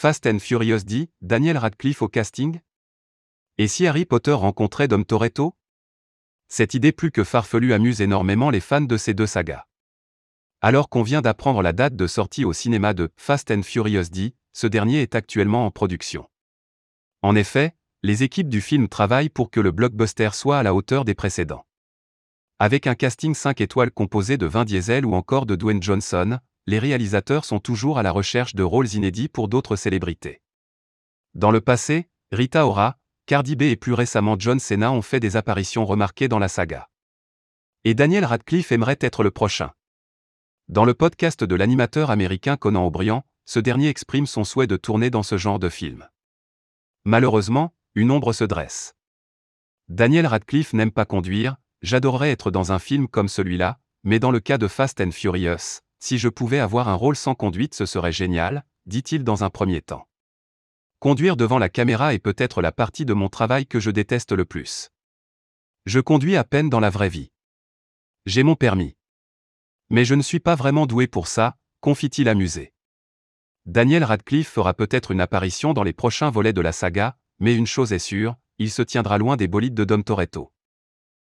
Fast and Furious dit Daniel Radcliffe au casting? Et si Harry Potter rencontrait Dom Toretto? Cette idée plus que farfelue amuse énormément les fans de ces deux sagas. Alors qu'on vient d'apprendre la date de sortie au cinéma de Fast and Furious D, ce dernier est actuellement en production. En effet, les équipes du film travaillent pour que le blockbuster soit à la hauteur des précédents. Avec un casting 5 étoiles composé de Vin Diesel ou encore de Dwayne Johnson, les réalisateurs sont toujours à la recherche de rôles inédits pour d'autres célébrités. Dans le passé, Rita Ora, Cardi B et plus récemment John Cena ont fait des apparitions remarquées dans la saga. Et Daniel Radcliffe aimerait être le prochain. Dans le podcast de l'animateur américain Conan O'Brien, ce dernier exprime son souhait de tourner dans ce genre de film. Malheureusement, une ombre se dresse. Daniel Radcliffe n'aime pas conduire, j'adorerais être dans un film comme celui-là, mais dans le cas de Fast and Furious, si je pouvais avoir un rôle sans conduite ce serait génial, dit-il dans un premier temps. Conduire devant la caméra est peut-être la partie de mon travail que je déteste le plus. Je conduis à peine dans la vraie vie. J'ai mon permis. Mais je ne suis pas vraiment doué pour ça, confie-t-il amusé. Daniel Radcliffe fera peut-être une apparition dans les prochains volets de la saga, mais une chose est sûre, il se tiendra loin des bolides de Dom Toretto.